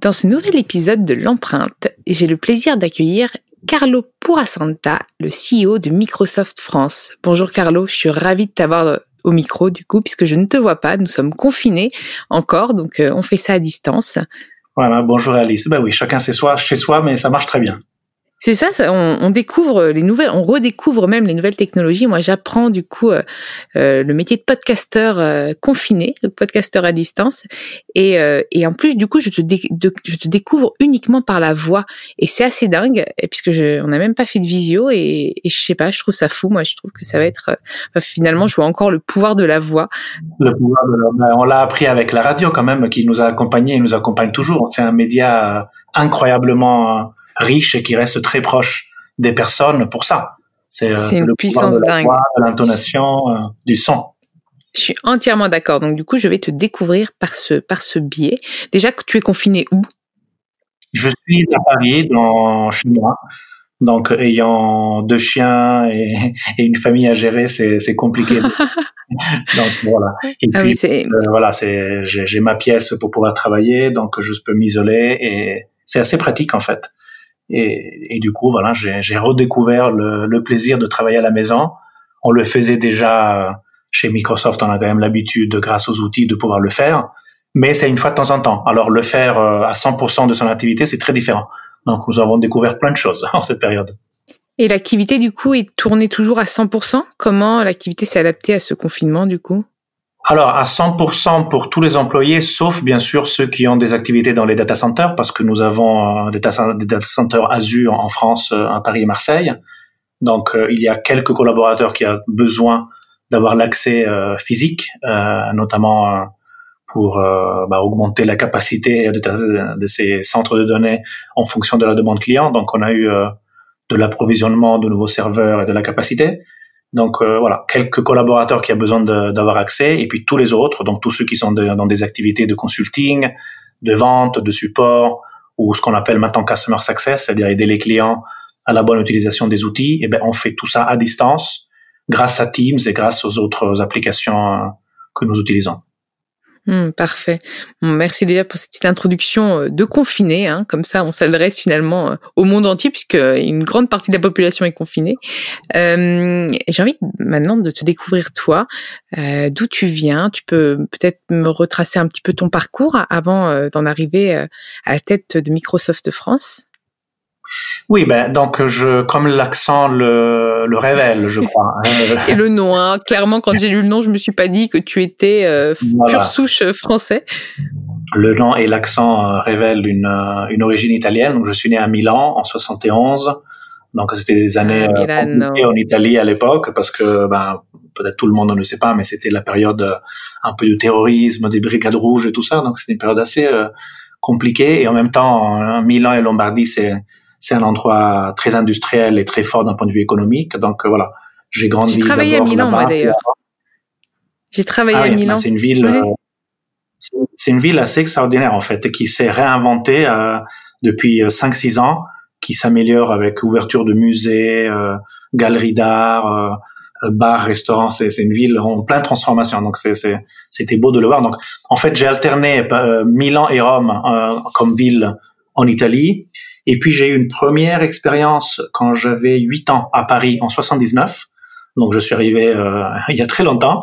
Dans ce nouvel épisode de l'empreinte, j'ai le plaisir d'accueillir Carlo Purasanta, le CEO de Microsoft France. Bonjour Carlo, je suis ravie de t'avoir au micro du coup, puisque je ne te vois pas, nous sommes confinés encore, donc euh, on fait ça à distance. Voilà, bonjour Alice. Ben oui, chacun chez chez soi, mais ça marche très bien. C'est ça, on, découvre les nouvelles, on redécouvre même les nouvelles technologies. Moi, j'apprends du coup euh, euh, le métier de podcasteur euh, confiné, le podcasteur à distance, et, en plus du coup, je te, découvre uniquement par la voix, et c'est assez dingue, puisque on n'a même pas fait de visio, et, et je sais pas, je trouve ça fou. Moi, je trouve que ça va être finalement, je vois encore le pouvoir de la voix. Le pouvoir ben, on l'a appris avec la radio quand même, qui nous a accompagnés et nous accompagne toujours. C'est un média incroyablement riche et qui reste très proche des personnes pour ça. C'est euh, une puissance de dingue. de l'intonation, euh, du son. Je suis entièrement d'accord. Donc du coup, je vais te découvrir par ce par ce biais. Déjà que tu es confiné où? Je suis à Paris, dans chez moi. Donc ayant deux chiens et, et une famille à gérer, c'est c'est compliqué. donc voilà. Et ah puis oui, euh, voilà, c'est j'ai ma pièce pour pouvoir travailler, donc je peux m'isoler et c'est assez pratique en fait. Et, du coup, voilà, j'ai redécouvert le, le, plaisir de travailler à la maison. On le faisait déjà chez Microsoft, on a quand même l'habitude, grâce aux outils, de pouvoir le faire. Mais c'est une fois de temps en temps. Alors le faire euh, à 100% de son activité, c'est très différent. Donc nous avons découvert plein de choses en cette période. Et l'activité, du coup, est tournée toujours à 100% Comment l'activité s'est adaptée à ce confinement, du coup? Alors, à 100% pour tous les employés, sauf bien sûr ceux qui ont des activités dans les data centers, parce que nous avons euh, des data centers Azure en France, euh, à Paris et Marseille. Donc, euh, il y a quelques collaborateurs qui ont besoin d'avoir l'accès physique, notamment pour bah, augmenter la capacité de, de, ces centres de données en fonction de la demande client. Donc, on a eu de l'approvisionnement de nouveaux serveurs et de la capacité. Donc euh, voilà, quelques collaborateurs qui ont besoin d'avoir accès, et puis tous les autres, donc tous ceux qui sont dans des activités de consulting, de vente, de support, ou ce qu'on appelle maintenant customer success, c'est-à-dire aider les clients à la bonne utilisation des outils. Et eh ben on fait tout ça à distance, grâce à Teams et grâce aux autres applications euh, que nous utilisons. Mmh, parfait. merci déjà pour cette petite introduction euh, de confiné. Hein. Comme ça, on s'adresse finalement euh, au monde entier puisque une grande partie de la population est confinée. Euh, J'ai envie maintenant de te découvrir toi, euh, d'où tu viens? Tu peux peut-être me retracer un petit peu ton parcours avant d'en arriver à la tête de Microsoft France. Oui, ben donc je comme l'accent le, le révèle, je crois. Hein. Et le nom, hein. clairement, quand j'ai lu le nom, je me suis pas dit que tu étais euh, pure souche euh, français. Le nom et l'accent euh, révèlent une, une origine italienne. Donc je suis né à Milan en 71. Donc c'était des années ah, en Italie à l'époque parce que ben peut-être tout le monde ne le sait pas, mais c'était la période un peu de terrorisme, des brigades rouges et tout ça. Donc c'était une période assez compliquée et en même temps Milan et Lombardie c'est c'est un endroit très industriel et très fort d'un point de vue économique. Donc euh, voilà, J'ai grandi. J'ai travaillé à Milan, moi d'ailleurs. J'ai travaillé ah, à oui, Milan. c'est une ville. Euh, c'est- une ville assez extraordinaire en fait, qui s'est réinventée euh, depuis 5-6 ans, qui s'améliore avec ouverture de musées, euh, galeries d'art, euh, euh, bars, restaurants. C'est c'est une ville en pleine transformation. Donc c'est c'est c'était beau de le voir. Donc en fait j'ai alterné euh, Milan et Rome euh, comme ville en Italie. Et puis j'ai eu une première expérience quand j'avais 8 ans à Paris en 79. Donc je suis arrivé euh, il y a très longtemps.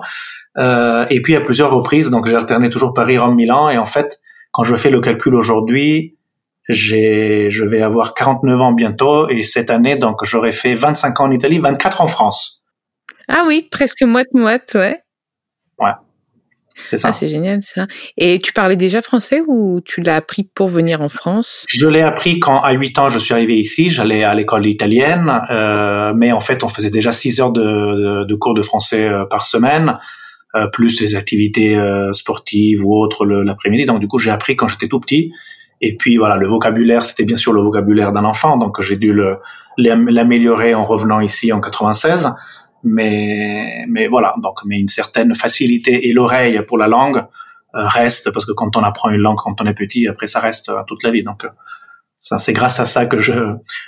Euh, et puis à plusieurs reprises, donc j'ai alterné toujours Paris, Rome, Milan. Et en fait, quand je fais le calcul aujourd'hui, je vais avoir 49 ans bientôt. Et cette année, donc j'aurais fait 25 ans en Italie, 24 en France. Ah oui, presque moite-moite, ouais. C'est ça. Ah, c'est génial ça. Et tu parlais déjà français ou tu l'as appris pour venir en France? Je l'ai appris quand à 8 ans je suis arrivé ici. J'allais à l'école italienne, euh, mais en fait on faisait déjà 6 heures de, de, de cours de français euh, par semaine, euh, plus les activités euh, sportives ou autres l'après-midi. Donc du coup j'ai appris quand j'étais tout petit. Et puis voilà, le vocabulaire c'était bien sûr le vocabulaire d'un enfant, donc j'ai dû l'améliorer en revenant ici en 96. Mais mais voilà, donc mais une certaine facilité et l'oreille pour la langue euh, reste parce que quand on apprend une langue quand on est petit, après ça reste euh, toute la vie. Donc euh, ça c'est grâce à ça que je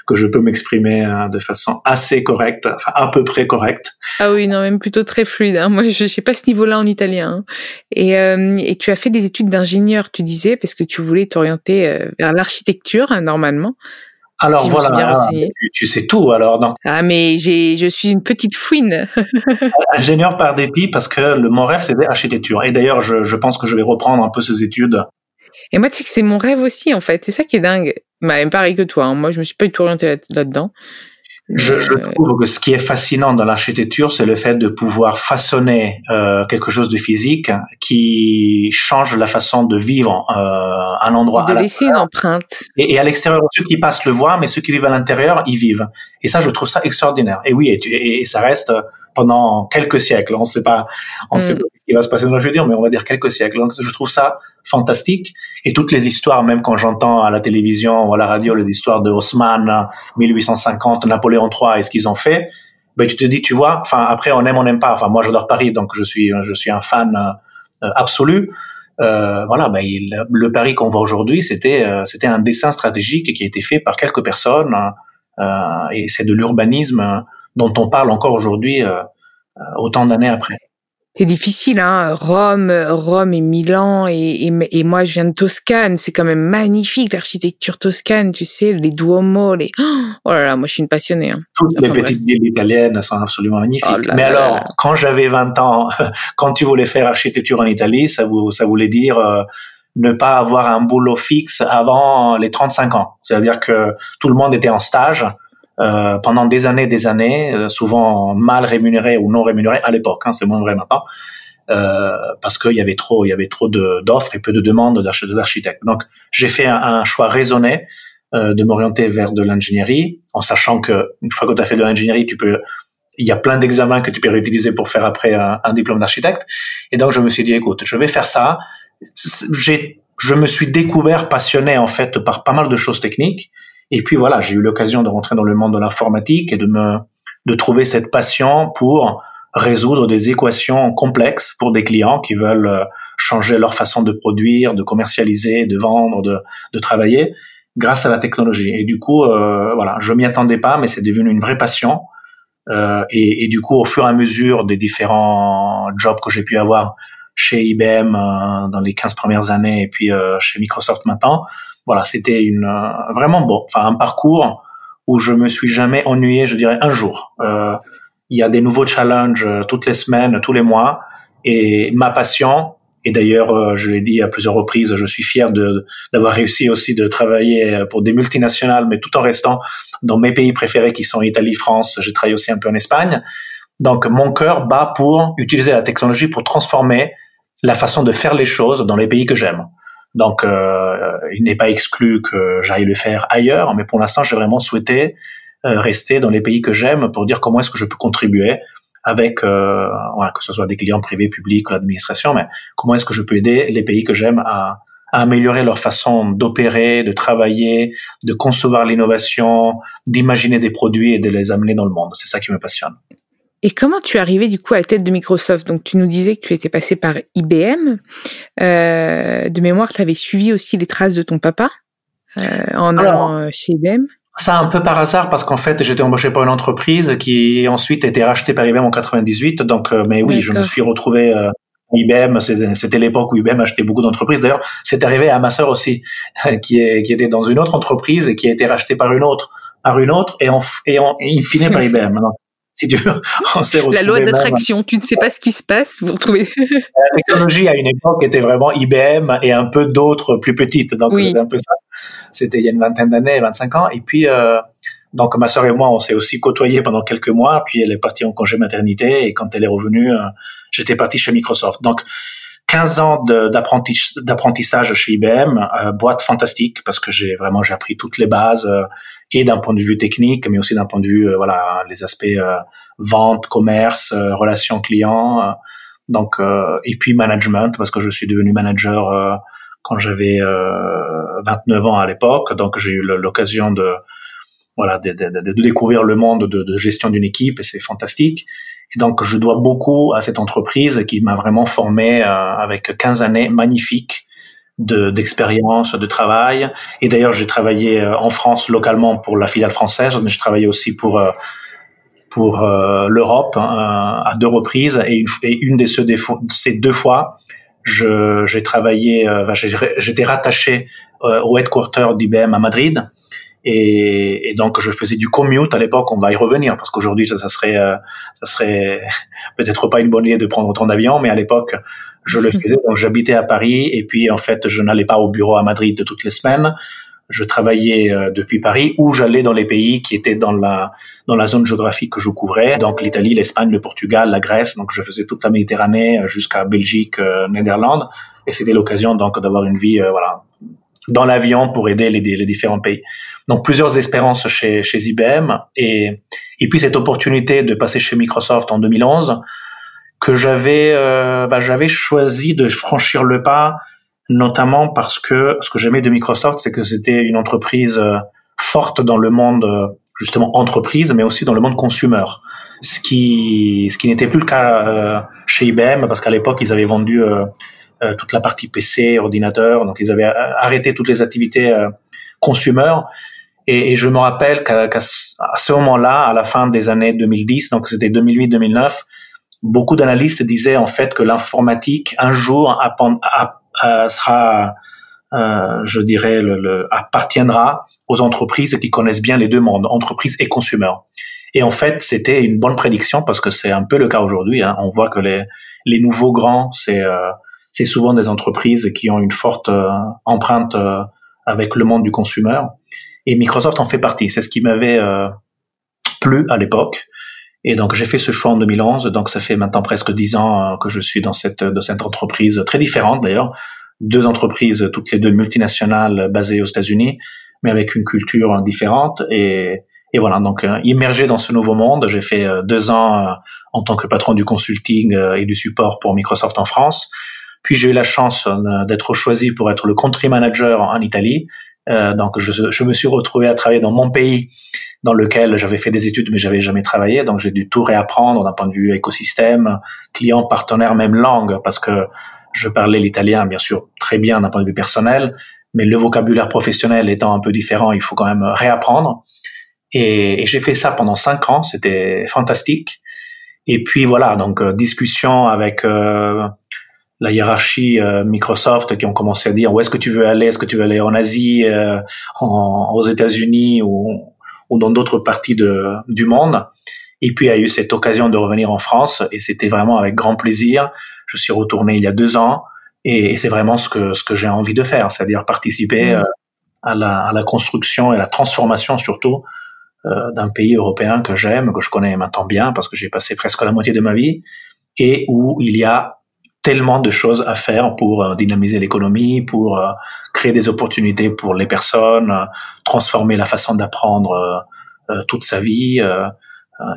que je peux m'exprimer de façon assez correcte, enfin à peu près correcte. Ah oui, non, même plutôt très fluide. hein. Moi, je sais pas ce niveau-là en italien. hein. Et, euh, et tu as fait des études d'ingénieur, tu disais, parce que tu voulais t'orienter vers l'architecture, hein, normalement. Alors Si voilà, tu, tu sais tout alors. Donc Ah, mais j'ai, je suis une petite fouine. ingénieur par dépit parce que le, mon rêve c'était architecture. Et d'ailleurs je, je pense que je vais reprendre un peu ces études. Et moi, tu sais que c'est mon rêve aussi, en fait. C'est ça qui est dingue. Bah, même pareil que toi. hein. Moi, je me suis pas du tout orientée là- là-dedans. Je, je Euh, trouve que ce qui est fascinant dans l'architecture, c'est le fait de pouvoir façonner euh, quelque chose de physique qui change la façon de vivre euh, un endroit à de la laisser une empreinte. Et, et à l'extérieur, ceux qui passent le voient, mais ceux qui vivent à l'intérieur, ils vivent. Et ça, je trouve ça extraordinaire. Et oui, et, tu- et- et ça reste pendant quelques siècles. On sait pas, on sait Mm. pas ce qui va se passer dans le futur, mais on va dire quelques siècles. Donc, je trouve ça fantastique. Et toutes les histoires, même quand j'entends à la télévision ou à la radio les histoires de Haussmann, 1850, Napoléon III et ce qu'ils ont fait, ben, tu te dis, tu vois, enfin, après, on aime, on n'aime pas. Enfin, moi, j'adore Paris, donc je suis, je suis un fan euh, absolu. Euh, voilà, ben, il- le Paris qu'on voit aujourd'hui, c'était, euh, c'était un dessin stratégique qui a été fait par quelques personnes, euh, et c'est de l'urbanisme euh, dont on parle encore aujourd'hui, euh, euh, autant d'années après. C'est difficile, hein. Rome, Rome et Milan, et, et, et moi, je viens de Toscane. C'est quand même magnifique, l'architecture toscane, tu sais, les Duomo, les, oh là là, moi, je suis une passionnée, hein. Toutes Enfin, les bref. petites villes italiennes sont absolument magnifiques. Oh là Mais là alors, là. quand j'avais 20 ans, quand tu voulais faire architecture en Italie, ça, vous, ça voulait dire euh, ne pas avoir un boulot fixe avant les 35 ans. C'est-à-dire que tout le monde était en stage euh, pendant des années, des années, euh, souvent mal rémunérés ou non rémunérés à l'époque. Hein, c'est moins vrai maintenant. Euh, parce qu'il y avait trop, il y avait trop d'offres et peu de demandes d'arch- d'architectes. Donc, j'ai fait un, un choix raisonné euh, de m'orienter vers de l'ingénierie, en sachant que une fois que tu as fait de l'ingénierie, tu peux, il y a plein d'examens que tu peux réutiliser pour faire après un, un diplôme d'architecte. Et donc, je me suis dit, écoute, je vais faire ça. J'ai, je me suis découvert passionné en fait par pas mal de choses techniques. Et puis voilà, j'ai eu l'occasion de rentrer dans le monde de l'informatique et de me, de trouver cette passion pour résoudre des équations complexes pour des clients qui veulent euh, changer leur façon de produire, de commercialiser, de vendre, de, de travailler grâce à la technologie. Et du coup, euh, voilà, je m'y attendais pas, mais c'est devenu une vraie passion. Euh, et du coup, au fur et à mesure des différents jobs que j'ai pu avoir chez IBM euh, dans les 15 premières années et puis euh, chez Microsoft maintenant, voilà, c'était une euh, vraiment bon, enfin un parcours où je me suis jamais ennuyé, je dirais un jour. Euh, il y a des nouveaux challenges toutes les semaines, tous les mois, et ma passion. Et d'ailleurs, je l'ai dit à plusieurs reprises, je suis fier de d'avoir réussi aussi de travailler pour des multinationales, mais tout en restant dans mes pays préférés qui sont Italie, France. J'ai travaillé aussi un peu en Espagne. Donc, mon cœur bat pour utiliser la technologie pour transformer la façon de faire les choses dans les pays que j'aime. Donc, euh, il n'est pas exclu que j'aille le faire ailleurs, mais pour l'instant, j'ai vraiment souhaité euh, rester dans les pays que j'aime pour dire comment est-ce que je peux contribuer avec, euh, que ce soit des clients privés, publics ou l'administration, mais comment est-ce que je peux aider les pays que j'aime à, à améliorer leur façon d'opérer, de travailler, de concevoir l'innovation, d'imaginer des produits et de les amener dans le monde. C'est ça qui me passionne. Et comment tu es arrivé du coup à la tête de Microsoft? Donc tu nous disais que tu étais passé par IBM. Euh, de mémoire, tu avais suivi aussi les traces de ton papa euh, en allant chez IBM. Ça un peu par hasard parce qu'en fait j'étais embauché par une entreprise qui ensuite a été rachetée par IBM en 98. Donc, mais oui, je me suis retrouvé IBM, c'était l'époque où IBM achetait beaucoup d'entreprises. D'ailleurs, c'est arrivé à ma sœur aussi, qui, est, qui était dans une autre entreprise et qui a été rachetée par une autre, par une autre, et, on, et, on, et in fine par IBM. Si tu veux, on s'est La loi d'attraction, tu ne sais pas ce qui se passe, vous retrouvez. La technologie à une époque était vraiment IBM et un peu d'autres plus petites. Donc, c'était un peu ça. C'était il y a une vingtaine d'années, 25 ans. Et puis, euh, donc ma sœur et moi, on s'est aussi côtoyés pendant quelques mois. Puis elle est partie en congé maternité et quand elle est revenue, euh, j'étais parti chez Microsoft. Donc 15 ans d'apprentissage chez IBM, euh, boîte fantastique parce que j'ai vraiment j'ai appris toutes les bases euh, et d'un point de vue technique, mais aussi d'un point de vue voilà les aspects vente, commerce, relations clients, donc et puis management parce que je suis devenu manager quand j'avais 29 ans à l'époque, donc j'ai eu l'occasion de voilà, de, de, de, découvrir le monde de, de gestion d'une équipe et c'est fantastique. Et donc, je dois beaucoup à cette entreprise qui m'a vraiment formé euh, avec 15 années magnifiques d'expérience, de, travail. Et d'ailleurs, j'ai travaillé euh, en France localement pour la filiale française, mais je travaillais aussi pour euh, pour l'Europe hein, à deux reprises. Et une, et une de ces, deux fois, j'ai travaillé, j'étais rattaché au headquarter d'IBM à Madrid et, et, donc je faisais du commute à l'époque. On va y revenir parce qu'aujourd'hui ça, ça, serait euh, ça serait peut-être pas une bonne idée de prendre autant d'avions, mais à l'époque je le faisais. Donc j'habitais à Paris et puis en fait je n'allais pas au bureau à Madrid toutes les semaines. Je travaillais euh, depuis Paris ou j'allais dans les pays qui étaient dans la dans la zone géographique que je couvrais, donc l'Italie, l'Espagne, le Portugal, la Grèce. Donc je faisais toute la Méditerranée euh, jusqu'à Belgique, euh, Néderlande, et c'était l'occasion donc d'avoir une vie voilà dans l'avion pour aider les, les différents pays. Donc plusieurs expériences chez, chez IBM et, et puis cette opportunité de passer chez Microsoft en 2011 que j'avais euh, bah, j'avais choisi de franchir le pas notamment parce que ce que j'aimais de Microsoft c'est que c'était une entreprise euh, forte dans le monde euh, justement entreprise mais aussi dans le monde consumer. Ce qui ce qui n'était plus le cas euh, chez IBM parce qu'à l'époque ils avaient vendu toute la partie PC ordinateur donc ils avaient arrêté toutes les activités consumer. Et, et je me rappelle qu'à ce moment-là, à la fin des années 2010, donc c'était 2008-2009, beaucoup d'analystes disaient en fait que l'informatique un jour sera, euh, je dirais, appartiendra aux entreprises qui connaissent bien les deux mondes, entreprises et consumer. Et en fait, c'était une bonne prédiction parce que c'est un peu le cas aujourd'hui. Hein. On voit que les, nouveaux grands, c'est euh, c'est souvent des entreprises qui ont une forte euh, empreinte avec le monde du consumer. Et Microsoft en fait partie. C'est ce qui m'avait plu à l'époque. Et donc j'ai fait ce choix en 2011. Donc ça fait maintenant presque dix ans euh, que je suis dans cette de cette entreprise très différente d'ailleurs, deux entreprises toutes les deux multinationales basées aux États-Unis, mais avec une culture différente. Et, et voilà donc euh, immergé dans ce nouveau monde. J'ai fait deux ans en tant que patron du consulting et du support pour Microsoft en France. Puis j'ai eu la chance d'être choisi pour être le country manager en Italie euh, donc je, je, me suis retrouvé à travailler dans mon pays dans lequel j'avais fait des études mais j'avais jamais travaillé. Donc j'ai dû tout réapprendre d'un point de vue écosystème, client, partenaire, même langue parce que je parlais l'italien bien sûr très bien d'un point de vue personnel, mais le vocabulaire professionnel étant un peu différent, il faut quand même réapprendre. Et, et j'ai fait ça pendant cinq ans, c'était fantastique. Et puis voilà, donc euh, discussion avec euh, la hiérarchie euh, Microsoft qui ont commencé à dire où est-ce que tu veux aller? Est-ce que tu veux aller en Asie, euh, en, aux États-Unis ou, ou dans d'autres parties de, du monde? Et puis il y a eu cette occasion de revenir en France et c'était vraiment avec grand plaisir. Je suis retourné il y a deux ans et, et c'est vraiment ce que ce que j'ai envie de faire, c'est-à-dire participer mmh. euh, à, la, à la construction et à la transformation surtout d'un pays européen que j'aime, que je connais maintenant bien parce que j'ai passé presque la moitié de ma vie et où il y a tellement de choses à faire pour euh, dynamiser l'économie, pour euh, créer des opportunités pour les personnes, euh, transformer la façon d'apprendre toute sa vie,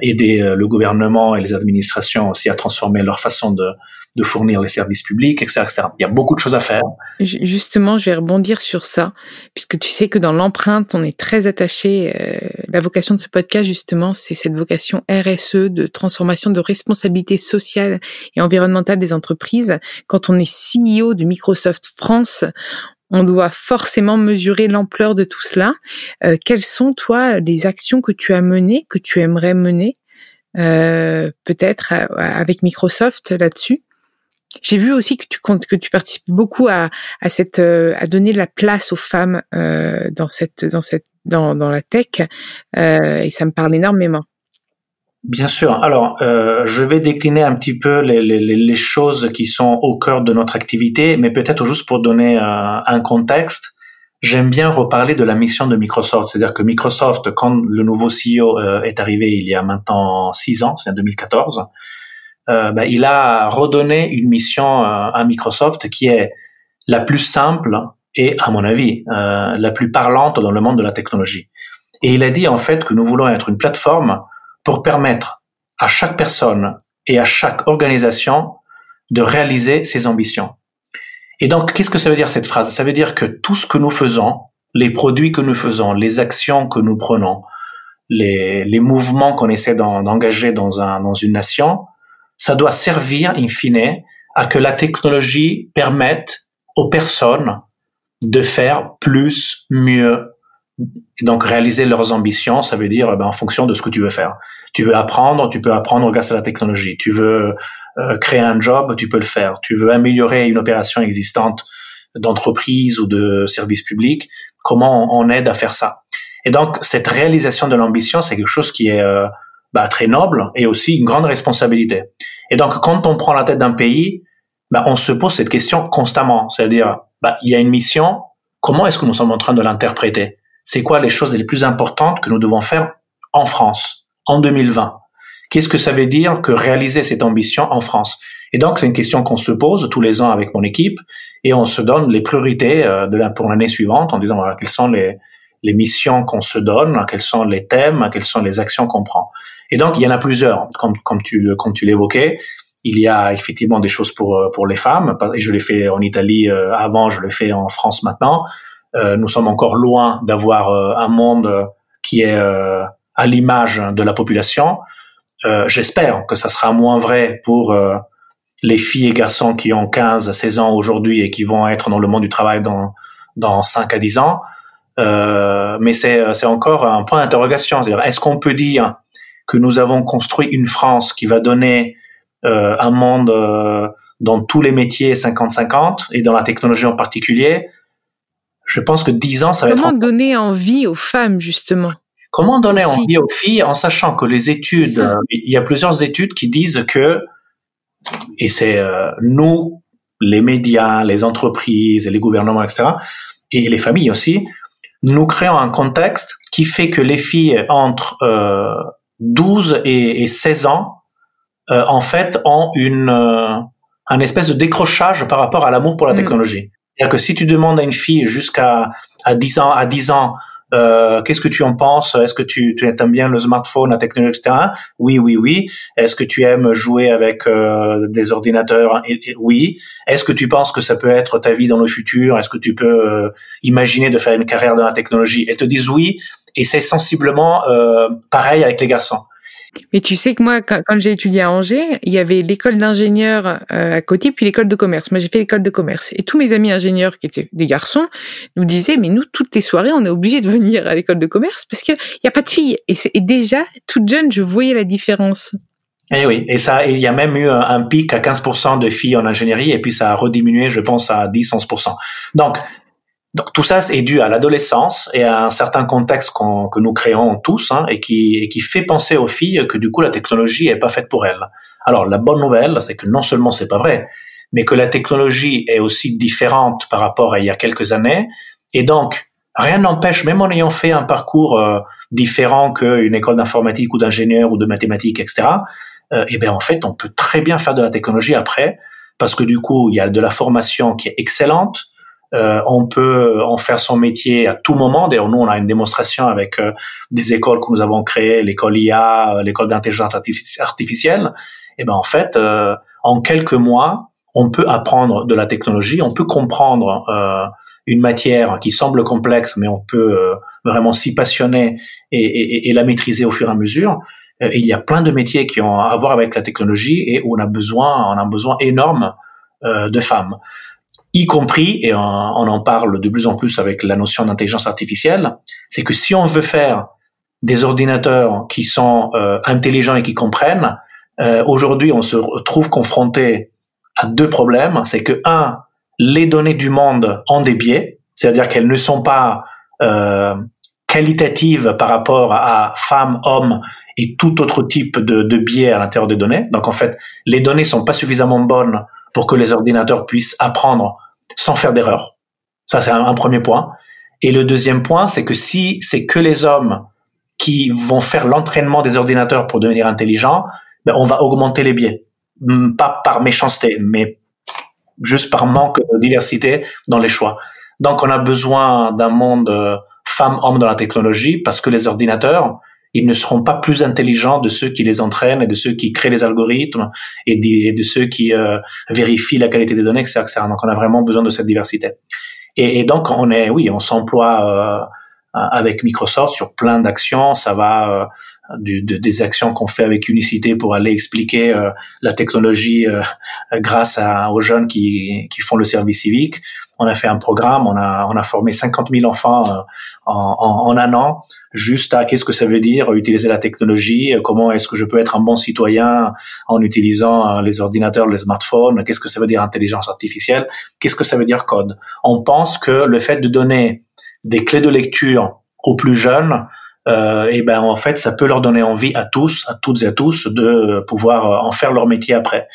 aider le gouvernement et les administrations aussi à transformer leur façon de, de fournir les services publics, etc., Il y a beaucoup de choses à faire. Justement, je vais rebondir sur ça, puisque tu sais que dans l'empreinte, on est très attaché. Euh, la vocation de ce podcast, justement, c'est cette vocation RSE de transformation de responsabilité sociale et environnementale des entreprises. Quand on est CEO de Microsoft France, on doit forcément mesurer l'ampleur de tout cela. Euh, quelles sont, toi, les actions que tu as menées, que tu aimerais mener, euh, peut-être avec Microsoft là-dessus? J'ai vu aussi que tu comptes, que tu participes beaucoup à, à cette, euh, à donner de la place aux femmes euh, dans cette, dans cette, dans, dans la tech, euh, et ça me parle énormément. Bien sûr. Alors, euh, je vais décliner un petit peu les, les, les, choses qui sont au cœur de notre activité, mais peut-être juste pour donner euh, un contexte. J'aime bien reparler de la mission de Microsoft, c'est-à-dire que Microsoft, quand le nouveau CEO euh, est arrivé il y a maintenant six ans, c'est en 2014, ben, il a redonné une mission euh, à Microsoft qui est la plus simple et, à mon avis, euh, la plus parlante dans le monde de la technologie. Et il a dit en fait que nous voulons être une plateforme pour permettre à chaque personne et à chaque organisation de réaliser ses ambitions. Et donc, qu'est-ce que ça veut dire cette phrase? Ça veut dire que tout ce que nous faisons, les produits que nous faisons, les actions que nous prenons, les, les mouvements qu'on essaie d'engager dans, un, dans une nation, ça doit servir, in fine, à que la technologie permette aux personnes de faire plus, mieux. Donc réaliser leurs ambitions, ça veut dire ben, en fonction de ce que tu veux faire. Tu veux apprendre, tu peux apprendre grâce à la technologie. Tu veux euh, créer un job, tu peux le faire. Tu veux améliorer une opération existante d'entreprise ou de service public, comment on, aide à faire ça? Et donc cette réalisation de l'ambition, c'est quelque chose qui est euh, bah, très noble et aussi une grande responsabilité. Et donc, quand on prend la tête d'un pays, bah, on se pose cette question constamment. C'est-à-dire, bah, il y a une mission, comment est-ce que nous sommes en train de l'interpréter? C'est quoi les choses les plus importantes que nous devons faire en France, en 2020 Qu'est-ce que ça veut dire que réaliser cette ambition en France? Et donc, c'est une question qu'on se pose tous les ans avec mon équipe et on se donne les priorités euh, pour l'année suivante en disant voilà, quelles sont les, les missions qu'on se donne, quels sont les thèmes, quelles sont les actions qu'on prend. Et donc, il y en a plusieurs, comme, comme tu, comme tu l'évoquais. Il y a effectivement des choses pour, pour les femmes, je l'ai fait en Italie euh, avant, je le fais en France maintenant. Euh, nous sommes encore loin d'avoir euh, un monde qui est à l'image de la population. J'espère que ça sera moins vrai pour les filles et garçons qui ont 15 à 16 ans aujourd'hui et qui vont être dans le monde du travail dans, dans 5 à 10 ans. Mais c'est encore un point d'interrogation. Est-ce qu'on peut dire que nous avons construit une France qui va donner euh, un monde euh, dans tous les métiers 50-50 et dans la technologie en particulier, je pense que 10 ans, ça va être... Comment donner envie aux femmes, justement? Comment donner envie aux filles en sachant que les études, euh, il y a plusieurs études qui disent que, et c'est nous, les médias, les entreprises et les gouvernements, etc., et les familles aussi, nous créons un contexte qui fait que les filles entre 12 et, et 16 ans, euh, en fait, ont une euh, un espèce de décrochage par rapport à l'amour pour la mm. technologie. C'est-à-dire que si tu demandes à une fille jusqu'à à 10 ans, à 10 ans, euh, qu'est-ce que tu en penses? Est-ce que tu, tu aimes bien le smartphone, la technologie, etc. Oui, oui, oui. Est-ce que tu aimes jouer avec euh, des ordinateurs? Oui. Est-ce que tu penses que ça peut être ta vie dans le futur? Est-ce que tu peux euh, imaginer de faire une carrière dans la technologie? Elles te disent oui, et c'est sensiblement euh, pareil avec les garçons. Mais tu sais que moi, quand, j'ai étudié à Angers, il y avait l'école d'ingénieurs euh, à côté, puis l'école de commerce. Moi, j'ai fait l'école de commerce. Et tous mes amis ingénieurs qui étaient des garçons nous disaient, mais nous, toutes les soirées, on est obligé de venir à l'école de commerce parce qu'il n'y a pas de filles. Et, et déjà, toute jeune, je voyais la différence. Et eh oui, et ça, il y a même eu un pic à 15% de filles en ingénierie, et puis ça a rediminué, je pense, à 10-11%. Donc, donc tout ça est dû à l'adolescence et à un certain contexte que nous créons tous hein, et, qui, et qui fait penser aux filles que du coup la technologie est pas faite pour elles. Alors la bonne nouvelle, c'est que non seulement c'est pas vrai, mais que la technologie est aussi différente par rapport à il y a quelques années et donc rien n'empêche, même en ayant fait un parcours euh, différent qu'une école d'informatique ou d'ingénieur ou de mathématiques, etc. Euh, et bien en fait on peut très bien faire de la technologie après parce que du coup il y a de la formation qui est excellente euh, on peut en faire son métier à tout moment. D'ailleurs, nous, on a une démonstration avec euh, des écoles que nous avons créées, l'école IA, euh, l'école d'intelligence artificielle. Et ben en fait, en quelques mois, on peut apprendre de la technologie, on peut comprendre une matière qui semble complexe, mais on peut vraiment s'y passionner et, et, et, la maîtriser au fur et à mesure. il y a plein de métiers qui ont à voir avec la technologie et où on a besoin, on a besoin énorme de femmes y compris, et on, en parle de plus en plus avec la notion d'intelligence artificielle, c'est que si on veut faire des ordinateurs qui sont euh, intelligents et qui comprennent, euh, aujourd'hui on se retrouve confronté à deux problèmes. C'est que un, les données du monde ont des biais, c'est-à-dire qu'elles ne sont pas euh, qualitatives par rapport à femmes, hommes et tout autre type de, de biais à l'intérieur des données. Donc en fait, les données sont pas suffisamment bonnes pour que les ordinateurs puissent apprendre sans faire d'erreur. Ça, c'est un, premier point. Et le deuxième point, c'est que si c'est que les hommes qui vont faire l'entraînement des ordinateurs pour devenir intelligents, ben, on va augmenter les biais. Pas par méchanceté, mais juste par manque de diversité dans les choix. Donc, on a besoin d'un monde euh, femmes-hommes dans la technologie parce que les ordinateurs, ils ne seront pas plus intelligents de ceux qui les entraînent et de ceux qui créent les algorithmes et de, ceux qui euh, vérifient la qualité des données, etc., Donc, on a vraiment besoin de cette diversité. Et, donc, on est, oui, on s'emploie euh, avec Microsoft sur plein d'actions. Ça va euh, de, des actions qu'on fait avec Unicité pour aller expliquer la technologie grâce à, aux jeunes qui, qui font le service civique on a fait un programme, on a, on a formé 50 000 enfants euh, en, en, un an, juste à qu'est-ce que ça veut dire utiliser la technologie, euh, comment est-ce que je peux être un bon citoyen en utilisant euh, les ordinateurs, les smartphones, qu'est-ce que ça veut dire intelligence artificielle, qu'est-ce que ça veut dire code. On pense que le fait de donner des clés de lecture aux plus jeunes, euh, et ben en fait ça peut leur donner envie à tous, à toutes et à tous de pouvoir en faire leur métier après.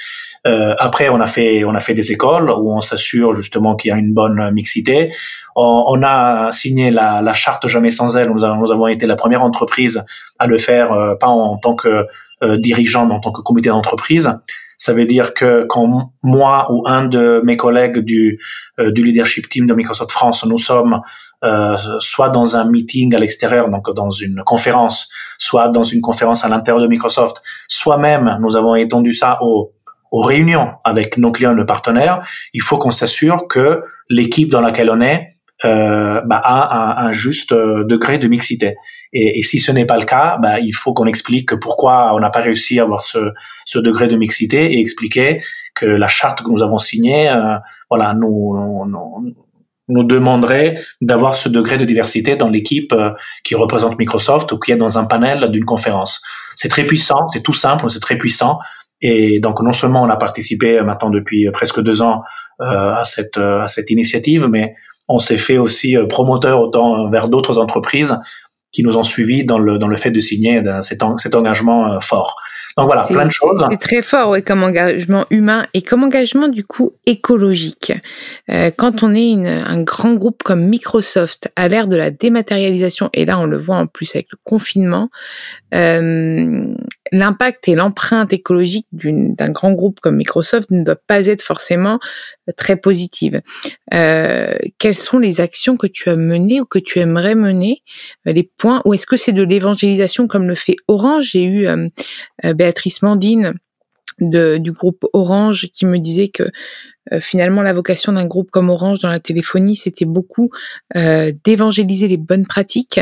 Euh, après, on a fait on a fait des écoles où on s'assure justement qu'il y a une bonne mixité. On, a signé la, la, charte jamais sans elle. Nous avons, nous avons été la première entreprise à le faire, euh, pas en, tant que euh, dirigeant, mais en tant que comité d'entreprise. Ça veut dire que quand moi ou un de mes collègues du, euh, du leadership team de Microsoft France, nous sommes euh, soit dans un meeting à l'extérieur, donc dans une conférence, soit dans une conférence à l'intérieur de Microsoft, soit même nous avons étendu ça aux aux réunions avec nos clients nos partenaires, il faut qu'on s'assure que l'équipe dans laquelle on est euh, bah, a un, un, juste euh, degré de mixité. Et, et si ce n'est pas le cas, bah, il faut qu'on explique pourquoi on n'a pas réussi à avoir ce, ce, degré de mixité et expliquer que la charte que nous avons signée, euh, voilà, nous, nous, nous demanderait d'avoir ce degré de diversité dans l'équipe euh, qui représente Microsoft ou qui est dans un panel d'une conférence. C'est très puissant, c'est tout simple, c'est très puissant, et donc non seulement on a participé euh, maintenant depuis euh, presque deux ans euh, à cette à cette initiative, mais on s'est fait aussi promoteur autant vers d'autres entreprises qui nous ont suivis dans le dans le fait de signer cet, cet engagement fort. Donc voilà, plein de choses. C'est très fort, ouais, comme engagement humain et comme engagement du coup écologique. Euh, quand on est une, un grand groupe comme Microsoft à l'ère de la dématérialisation, et là on le voit en plus avec le confinement, euh, l'impact et l'empreinte écologique d'un grand groupe comme Microsoft ne doit pas être forcément très positive. Euh, quelles sont les actions que tu as menées ou que tu aimerais mener? Euh, Les points ou est-ce que c'est de l'évangélisation comme le fait Orange? J'ai eu euh, euh Béatrice Mandine de, du groupe Orange qui me disait que euh, finalement la vocation d'un groupe comme Orange dans la téléphonie, c'était beaucoup euh, d'évangéliser les bonnes pratiques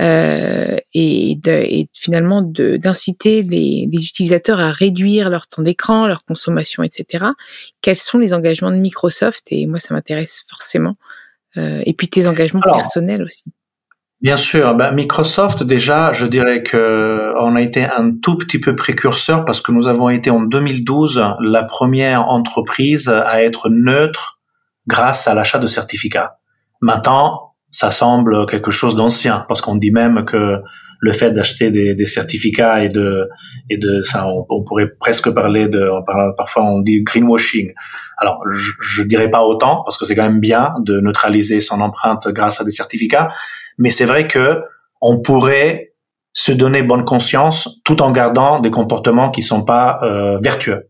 euh, et, de, et, finalement d'inciter les, les, utilisateurs à réduire leur temps d'écran, leur consommation, etc. Quels sont les engagements de Microsoft? Et moi, ça m'intéresse forcément. Euh, et puis tes engagements personnels aussi. Bien sûr, bah, Microsoft déjà, je dirais que on a été un tout petit peu précurseur parce que nous avons été en 2012 la première entreprise à être neutre grâce à l'achat de certificats. Maintenant, ça semble quelque chose d'ancien parce qu'on dit même que le fait d'acheter des, des, certificats et de et de ça, on, pourrait presque parler de parfois on dit greenwashing. Alors je, je dirais pas autant parce que c'est quand même bien de neutraliser son empreinte grâce à des certificats, mais c'est vrai que on pourrait se donner bonne conscience tout en gardant des comportements qui sont pas euh, vertueux.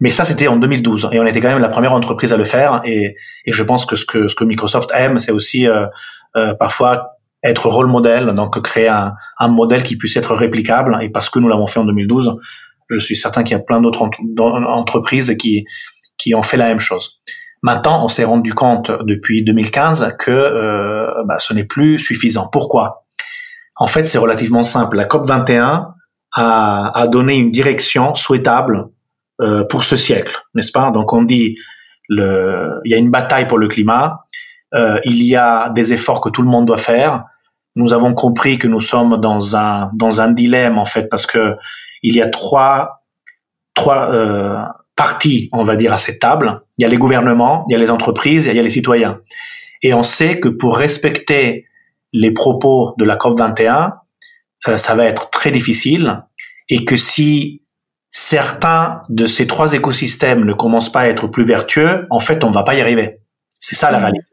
Mais ça, c'était en 2012, et on était quand même la première entreprise à le faire. Et, je pense que ce que ce que Microsoft aime, c'est aussi euh, euh, parfois être rôle modèle, donc créer un, un, modèle qui puisse être réplicable. Et parce que nous l'avons fait en 2012, je suis certain qu'il y a plein d'autres entreprises qui qui ont fait la même chose. Maintenant, on s'est rendu compte depuis 2015 que euh, bah, ce n'est plus suffisant. Pourquoi? En fait, c'est relativement simple. La COP 21 a, donné une direction souhaitable euh, pour ce siècle, n'est-ce pas? Donc, on dit le, il y a une bataille pour le climat. Euh, il y a des efforts que tout le monde doit faire. Nous avons compris que nous sommes dans un dans un dilemme en fait parce que il y a trois trois parties, on va dire, à cette table. Il y a les gouvernements, il y a les entreprises, il y a les citoyens. Et on sait que pour respecter les propos de la COP 21, euh, ça va être très difficile et que si certains de ces trois écosystèmes ne commencent pas à être plus vertueux, en fait, on va pas y arriver. C'est ça la mmh. réalité.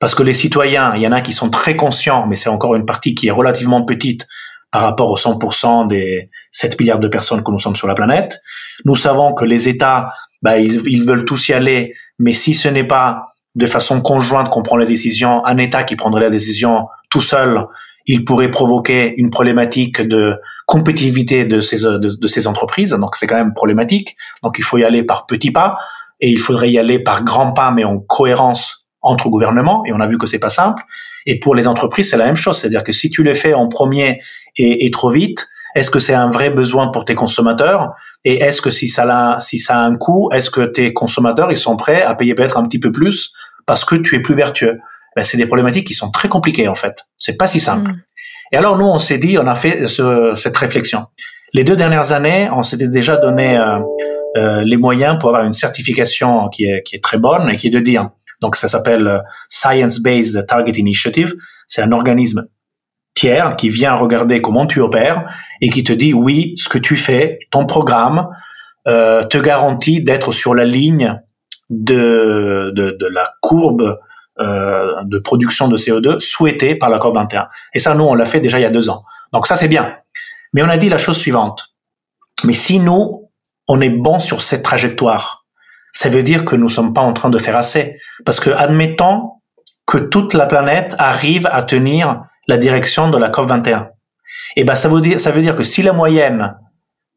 Parce que les citoyens, il y en a qui sont très conscients, mais c'est encore une partie qui est relativement petite par rapport aux 100% des 7 milliards de personnes que nous sommes sur la planète. Nous savons que les États, bah, ils, veulent tous y aller, mais si ce n'est pas de façon conjointe qu'on prend la décision, un État qui prendrait la décision tout seul, il pourrait provoquer une problématique de compétitivité de ces, de, de ces entreprises. Donc c'est quand même problématique. Donc il faut y aller par petits pas et il faudrait y aller par grands pas, mais en cohérence entre gouvernements. Et on a vu que c'est pas simple. Et pour les entreprises, c'est la même chose. C'est-à-dire que si tu le fais en premier et, et trop vite, est-ce que c'est un vrai besoin pour tes consommateurs? Et est-ce que si ça a, si ça a un coût, est-ce que tes consommateurs ils sont prêts à payer peut-être un petit peu plus parce que tu es plus vertueux? Ben, C'est des problématiques qui sont très compliquées en fait. C'est pas si simple. Mm. Et alors nous, on s'est dit, on a fait ce, cette réflexion. Les deux dernières années, on s'était déjà donné euh, euh, les moyens pour avoir une certification qui est, qui est très bonne et qui est de dire, donc ça s'appelle euh, Science Based Target Initiative. C'est un organisme tiers qui vient regarder comment tu opères et qui te dit oui, ce que tu fais, ton programme euh, te garantit d'être sur la ligne de, de, de la courbe euh, de production de CO2 souhaitée par la COP21. Et ça, nous, on l'a fait déjà il y a deux ans. Donc ça, c'est bien. Mais on a dit la chose suivante. Mais si nous, on est bon sur cette trajectoire, ça veut dire que nous sommes pas en train de faire assez. Parce que admettons que toute la planète arrive à tenir la direction de la COP 21. Et ben ça veut dire ça veut dire que si la moyenne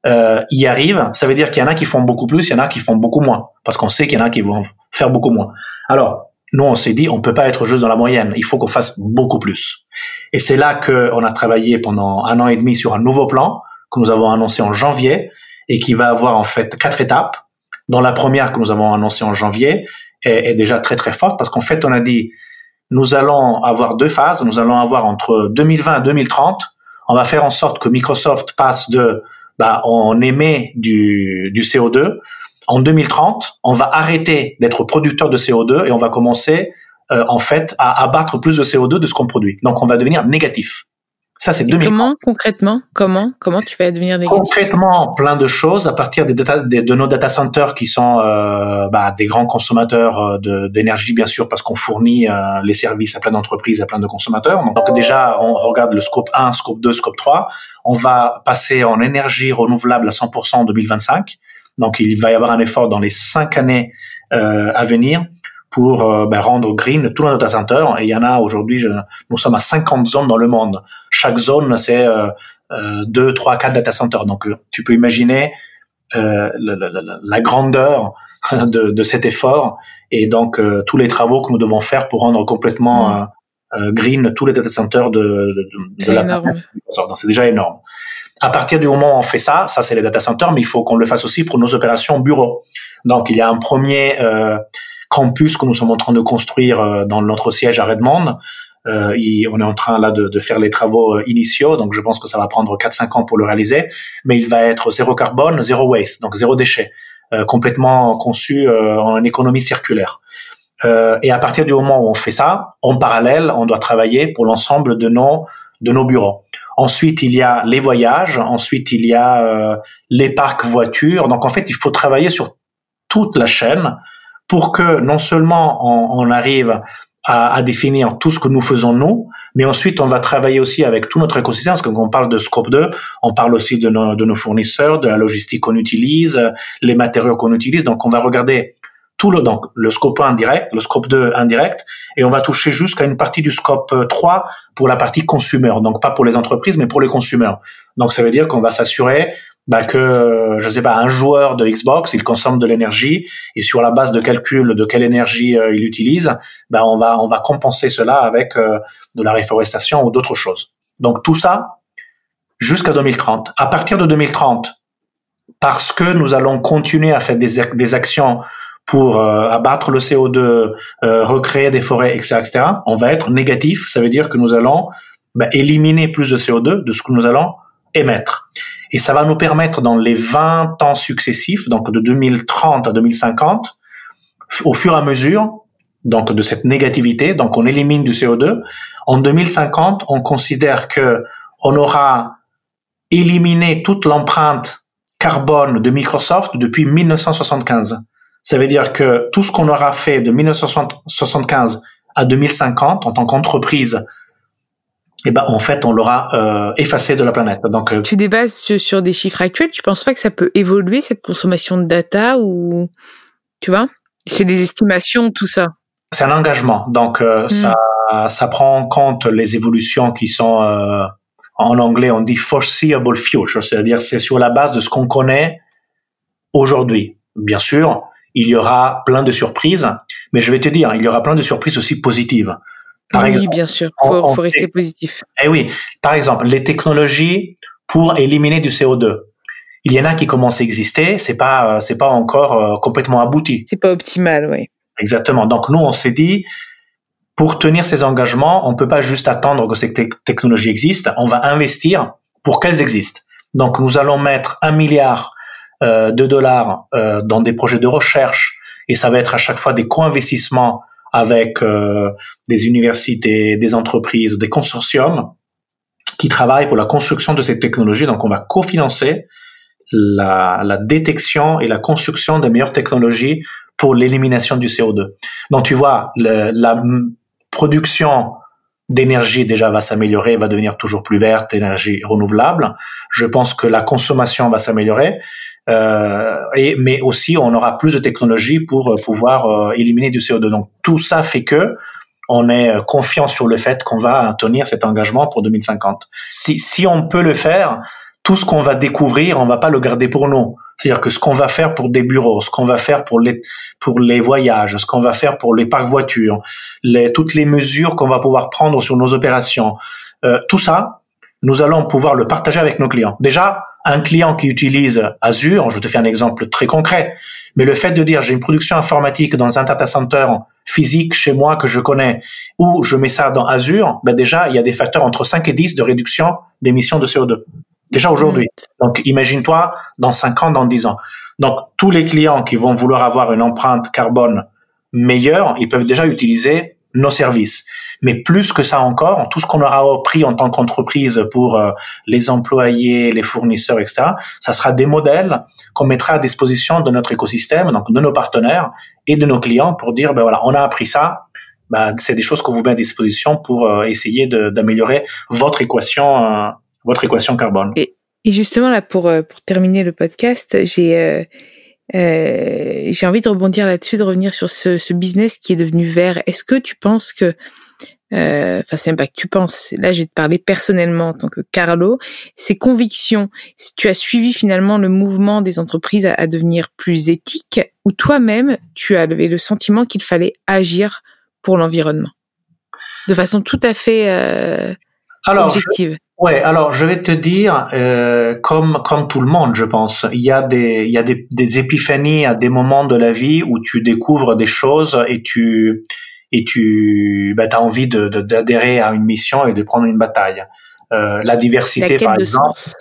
euh, y arrive, ça veut dire qu'il y en a qui font beaucoup plus, il y en a qui font beaucoup moins, parce qu'on sait qu'il y en a qui vont faire beaucoup moins. Alors nous on s'est dit on peut pas être juste dans la moyenne, il faut qu'on fasse beaucoup plus. Et c'est là que on a travaillé pendant un an et demi sur un nouveau plan que nous avons annoncé en janvier et qui va avoir en fait quatre étapes. Dans la première que nous avons annoncée en janvier est déjà très très forte parce qu'en fait on a dit nous allons avoir deux phases. Nous allons avoir entre 2020 et 2030, on va faire en sorte que Microsoft passe de, bah, on émet du, du CO2. En 2030, on va arrêter d'être producteur de CO2 et on va commencer, euh, en fait, à abattre plus de CO2 de ce qu'on produit. Donc, on va devenir négatif. Ça, c'est 2030. Comment concrètement Comment comment tu vas devenir négatif Concrètement, plein de choses à partir des data, des, de nos data centers qui sont euh, bah, des grands consommateurs euh, d'énergie, bien sûr, parce qu'on fournit euh, les services à plein d'entreprises, à plein de consommateurs. Donc déjà, on regarde le scope 1, scope 2, scope 3. On va passer en énergie renouvelable à 100% en 2025. Donc il va y avoir un effort dans les cinq années euh, à venir pour euh, ben, rendre green tout le data center. Et il y en a aujourd'hui, nous sommes à 50 zones dans le monde. Chaque zone, c'est euh, euh, 2, 3, 4 data centers. Donc euh, tu peux imaginer euh, la, la, la, grandeur de, de, cet effort et donc tous les travaux que nous devons faire pour rendre complètement mmh. green tous les data centers de, de, de la. C'est déjà énorme. À partir du moment où on fait ça, ça c'est les data centers, mais il faut qu'on le fasse aussi pour nos opérations bureau. Donc il y a un premier campus que nous sommes en train de construire euh, dans notre siège à Redmond. Euh, on est en train là de, faire les travaux euh, initiaux, donc je pense que ça va prendre 4-5 ans pour le réaliser, mais il va être zéro carbone, zéro waste, donc zéro déchet, complètement conçu en économie circulaire. Et à partir du moment où on fait ça, en parallèle, on doit travailler pour l'ensemble de nos de nos bureaux. Ensuite, il y a les voyages. Ensuite, il y a les parcs voitures. Donc, en fait, il faut travailler sur toute la chaîne pour que non seulement on, on arrive à, à, définir tout ce que nous faisons nous, mais ensuite on va travailler aussi avec tout notre écosystème, parce que quand on parle de scope 2, on parle aussi de nos, de nos fournisseurs, de la logistique qu'on utilise, les matériaux qu'on utilise, donc on va regarder tout le donc le scope 1 indirect, le scope 2 indirect, et on va toucher jusqu'à une partie du scope 3 pour la partie consumer, donc pas pour les entreprises, mais pour les consommateurs. Donc ça veut dire qu'on va s'assurer bah, que je sais pas un joueur de Xbox il consomme de l'énergie et sur la base de calcul de quelle énergie euh, il utilise, bah, on va on va compenser cela avec euh, de la réforestation ou d'autres choses. Donc tout ça jusqu'à 2030. À partir de 2030, parce que nous allons continuer à faire des, des actions pour euh, abattre le CO2, recréer des forêts, etc., etc., on va être négatif. Ça veut dire que nous allons bah, éliminer plus de CO2 de ce que nous allons émettre. Et ça va nous permettre dans les 20 ans successifs, donc de 2030 à 2050, au fur et à mesure, donc de cette négativité, donc on élimine du CO2. En 2050, on considère que on aura éliminé toute l'empreinte carbone de Microsoft depuis 1975. Ça veut dire que tout ce qu'on aura fait de 1975 à 2050 en tant qu'entreprise eh ben en fait on l'aura euh, effacé de la planète. Donc euh, tu débases sur, des chiffres actuels. Tu penses pas que ça peut évoluer cette consommation de data ou tu vois? C'est des estimations tout ça. C'est un engagement. Donc euh, hmm. ça ça prend en compte les évolutions qui sont en anglais on dit foreseeable future, c'est-à-dire c'est sur la base de ce qu'on connaît aujourd'hui. Bien sûr, il y aura plein de surprises, mais je vais te dire, il y aura plein de surprises aussi positives oui, bien sûr, faut, faut rester positif. Eh oui, par exemple, les technologies pour éliminer du CO2. Il y en a qui commencent à exister, c'est pas euh, c'est pas encore euh, complètement abouti. C'est pas optimal, oui. Exactement. Donc nous, on s'est dit, pour tenir ces engagements, on peut pas juste attendre que ces technologies existent, on va investir pour qu'elles existent. Donc nous allons mettre un milliard euh, de dollars euh, dans des projets de recherche et ça va être à chaque fois des co-investissements avec euh, des universités, des entreprises, des consortiums qui travaillent pour la construction de cette technologie. Donc, on va cofinancer la, la détection et la construction des meilleures technologies pour l'élimination du CO2. Donc, tu vois, le, la production d'énergie déjà va s'améliorer, va devenir toujours plus verte, énergie renouvelable. Je pense que la consommation va s'améliorer. Euh, et, mais aussi on aura plus de technologies pour euh, pouvoir euh, éliminer du CO2. Donc tout ça fait que on est confiant sur le fait qu'on va tenir cet engagement pour 2050. Si, si on peut le faire, tout ce qu'on va découvrir, on va pas le garder pour nous. C'est-à-dire que ce qu'on va faire pour des bureaux, ce qu'on va faire pour les pour les voyages, ce qu'on va faire pour les parcs voitures, les, toutes les mesures qu'on va pouvoir prendre sur nos opérations, euh, tout ça, nous allons pouvoir le partager avec nos clients. Déjà, un client qui utilise Azure, je te fais un exemple très concret, mais le fait de dire j'ai une production informatique dans un data center physique chez moi que je connais, ou je mets ça dans Azure, ben déjà, il y a des facteurs entre 5 et 10 de réduction d'émissions de CO2. Déjà aujourd'hui. Donc, imagine-toi dans 5 ans, dans 10 ans. Donc, tous les clients qui vont vouloir avoir une empreinte carbone meilleure, ils peuvent déjà utiliser nos services. Mais plus que ça encore, tout ce qu'on aura appris en tant qu'entreprise pour euh, les employés, les fournisseurs, etc., ça sera des modèles qu'on mettra à disposition de notre écosystème, donc de nos partenaires et de nos clients pour dire, ben voilà, on a appris ça, ben, c'est des choses qu'on vous met à disposition pour euh, essayer d'améliorer votre équation, euh, votre équation carbone. Et, justement là, pour pour terminer le podcast, j'ai euh, j'ai envie de rebondir là-dessus, de revenir sur ce, ce, business qui est devenu vert. Est-ce que tu penses que, enfin c'est même pas que tu penses, là je vais te parler personnellement en tant que Carlo, ces convictions, si tu as suivi finalement le mouvement des entreprises à, à devenir plus éthiques, ou toi-même tu as levé le sentiment qu'il fallait agir pour l'environnement, de façon tout à fait euh, objective. Ouais, alors je vais te dire, euh, comme comme tout le monde, je pense, il y a des il y a des, des épiphanies à des moments de la vie où tu découvres des choses et tu et tu bah, as envie de d'adhérer à une mission et de prendre une bataille. Euh, la diversité, par exemple. Sens?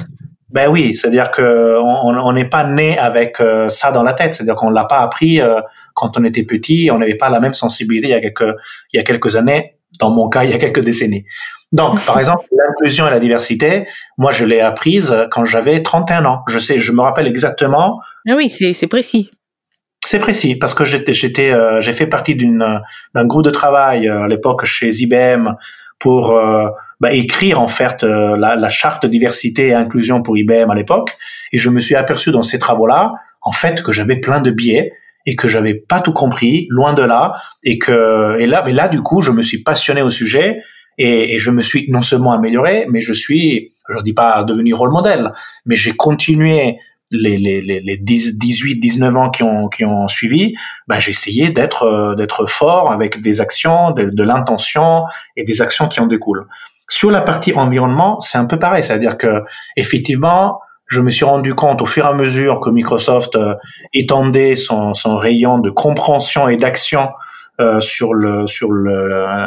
Ben oui, c'est-à-dire que on n'est pas né avec euh, ça dans la tête, c'est-à-dire qu'on l'a pas appris euh, quand on était petit, on n'avait pas la même sensibilité il y a quelques il y a quelques années. Dans mon cas, il y a quelques décennies. Donc, par exemple, l'inclusion et la diversité, moi, je l'ai apprise quand j'avais 31 ans. Je sais, je me rappelle exactement. Ah oui, c'est précis. C'est précis parce que j'étais, euh, j'ai fait partie d'une d'un groupe de travail euh, à l'époque chez IBM pour euh, bah, écrire en fait la, la, charte diversité et inclusion pour IBM à l'époque, et je me suis aperçu dans ces travaux-là en fait que j'avais plein de biais et que j'avais pas tout compris, loin de là, et que et là, mais là du coup, je me suis passionné au sujet et, et je me suis non seulement amélioré, mais je suis, je dis pas devenu rôle modèle, mais j'ai continué les, les, les, les 10, 18, 19 ans qui ont, qui ont suivi, j'ai essayé d'être, euh, d'être fort avec des actions, de, de l'intention et des actions qui en découlent. Sur la partie environnement, c'est un peu pareil, c'est-à-dire que effectivement, je me suis rendu compte au fur et à mesure que Microsoft euh, étendait son, son rayon de compréhension et d'action euh, sur le sur le euh,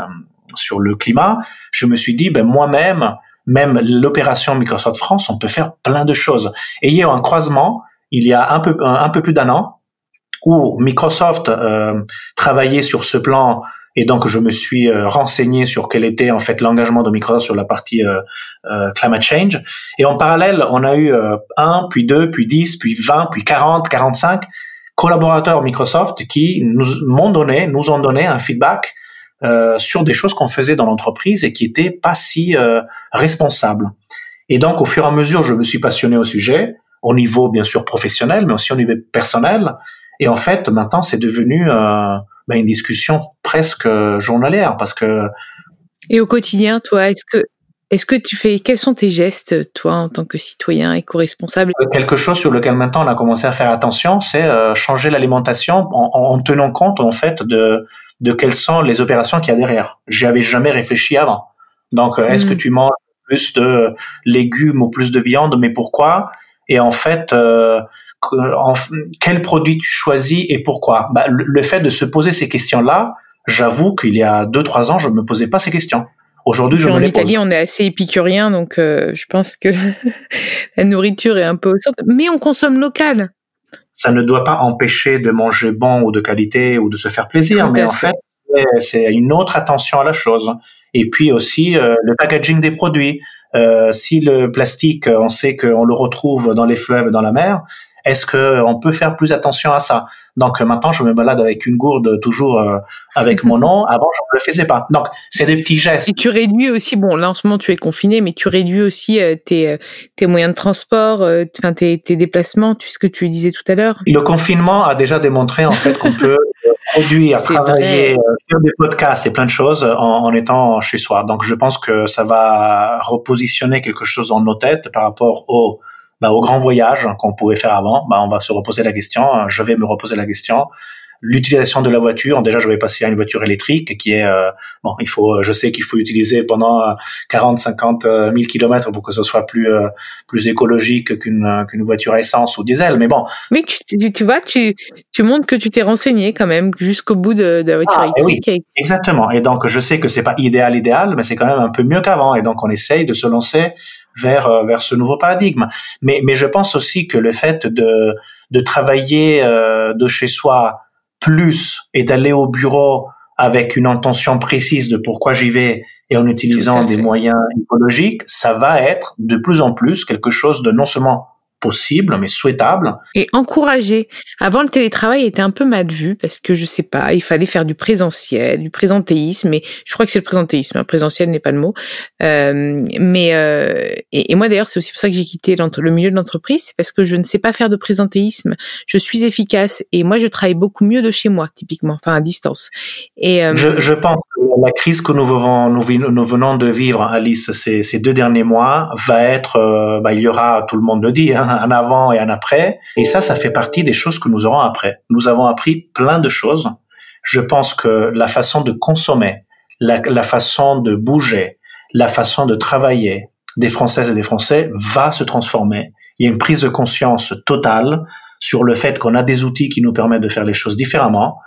sur le climat, je me suis dit ben moi-même même l'opération Microsoft France, on peut faire plein de choses. Et il y a eu un croisement il y a un peu un, peu plus d'un an où Microsoft euh, travaillait sur ce plan et donc je me suis euh, renseigné sur quel était en fait l'engagement de Microsoft sur la partie euh, climate change. Et en parallèle, on a eu euh, un, puis deux, puis dix, puis vingt, puis quarante, quarante-cinq collaborateurs Microsoft qui nous m'ont donné, nous ont donné un feedback euh, sur des choses qu'on faisait dans l'entreprise et qui étaient pas si euh, responsables. Et donc, au fur et à mesure, je me suis passionné au sujet, au niveau bien sûr professionnel, mais aussi au niveau personnel. Et en fait, maintenant, c'est devenu euh, ben, une discussion presque journalière parce que. Et au quotidien, toi, est-ce que est-ce que tu fais quels sont tes gestes, toi, en tant que citoyen éco-responsable? Quelque chose sur lequel maintenant on a commencé à faire attention, c'est euh, changer l'alimentation en, en, tenant compte en fait de de quelles sont les opérations qu'il y a derrière. J'y avais jamais réfléchi avant. Donc, euh, est-ce que mm. tu manges plus de légumes ou plus de viande, mais pourquoi? Et en fait, euh, quel produit tu choisis et pourquoi? Bah, le, fait de se poser ces questions-là, j'avoue qu'il y a deux trois ans, je ne me posais pas ces questions. Aujourd'hui, je me en Italie, on est assez épicurien, donc euh, je pense que la nourriture est un peu au centre. Mais on consomme local ça ne doit pas empêcher de manger bon ou de qualité ou de se faire plaisir, mais en fait, c'est une autre attention à la chose. Et puis aussi euh, le packaging des produits. Euh, si le plastique, on sait qu'on le retrouve dans les fleuves, dans la mer, est-ce que on peut faire plus attention à ça? Donc maintenant, je me balade avec une gourde toujours euh, avec mon nom. Avant, je ne le faisais pas. Donc c'est des petits gestes. Et tu réduis aussi. Bon, là en ce moment, tu es confiné, mais tu réduis aussi euh, tes, euh, tes moyens de transport, tes, tes déplacements. Tu ce que tu disais tout à l'heure. Le confinement a déjà démontré en fait qu'on peut produire, travailler, faire des podcasts et plein de choses en, en, étant chez soi. Donc je pense que ça va repositionner quelque chose dans nos têtes par rapport au bah, au grand voyage qu'on pouvait faire avant, bah, on va se reposer la question, je vais me reposer la question. L'utilisation de la voiture, déjà je vais passer à une voiture électrique qui est euh, bon, il faut, je sais qu'il faut utiliser pendant 40, 50 000 kilomètres pour que ce soit plus euh, plus écologique qu'une qu'une voiture à essence ou diesel, mais bon. Mais tu, tu, vois, tu tu montres que tu t'es renseigné quand même jusqu'au bout de, de, la voiture ah, électrique. Oui, exactement. Et donc je sais que c'est pas idéal idéal, mais c'est quand même un peu mieux qu'avant. Et donc on essaye de se lancer vers euh, vers ce nouveau paradigme. Mais mais je pense aussi que le fait de de travailler euh, de chez soi plus et d'aller au bureau avec une intention précise de pourquoi j'y vais et en utilisant des moyens écologiques, ça va être de plus en plus quelque chose de non seulement possible, mais souhaitable. Et encourager. Avant, le télétravail était un peu mal vu parce que je sais pas, il fallait faire du présentiel, du présentéisme. Et je crois que c'est le présentéisme. Hein, présentiel n'est pas le mot. Euh, mais euh, et, moi d'ailleurs, c'est aussi pour ça que j'ai quitté le milieu de l'entreprise, c'est parce que je ne sais pas faire de présentéisme. Je suis efficace et moi, je travaille beaucoup mieux de chez moi, typiquement, enfin à distance. Et euh, je, je, pense que la crise que nous venons, nous, venons de vivre, Alice, ces, ces deux derniers mois, va être, euh, bah, il y aura, tout le monde le dit, hein, un avant et un après. Et ça, ça fait partie des choses que nous aurons après. Nous avons appris plein de choses. Je pense que la façon de consommer, la, façon de bouger, la façon de travailler des Françaises et des Français va se transformer. Il y a une prise de conscience totale sur le fait qu'on a des outils qui nous permettent de faire les choses différemment.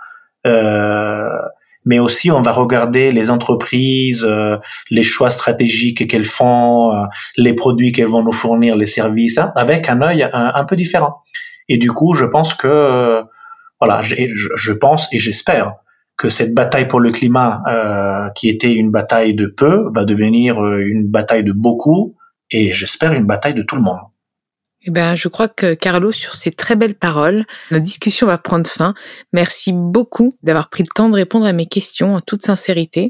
Euh, mais aussi on va regarder les entreprises, euh, les choix stratégiques qu'elles font, euh, les produits qu'elles vont nous fournir, les services, hein, avec un œil un, peu différent. Et du coup, je pense que euh, voilà, je, je, pense et j'espère que cette bataille pour le climat, qui était une bataille de peu, va devenir une bataille de beaucoup, et j'espère une bataille de tout le monde. Eh ben, je crois que Carlo, sur ces très belles paroles, notre discussion va prendre fin. Merci beaucoup d'avoir pris le temps de répondre à mes questions en toute sincérité.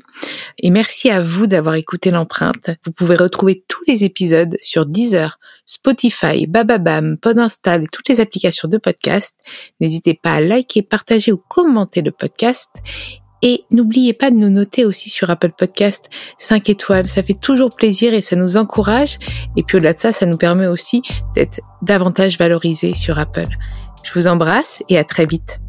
Et merci à vous d'avoir écouté l'empreinte. Vous pouvez retrouver tous les épisodes sur Deezer, Spotify, Bababam, Podinstall et toutes les applications de podcast. N'hésitez pas à liker, partager ou commenter le podcast. Et n'oubliez pas de nous noter aussi sur Apple Podcast 5 étoiles. Ça fait toujours plaisir et ça nous encourage. Et puis au-delà de ça, ça nous permet aussi d'être davantage valorisés sur Apple. Je vous embrasse et à très vite.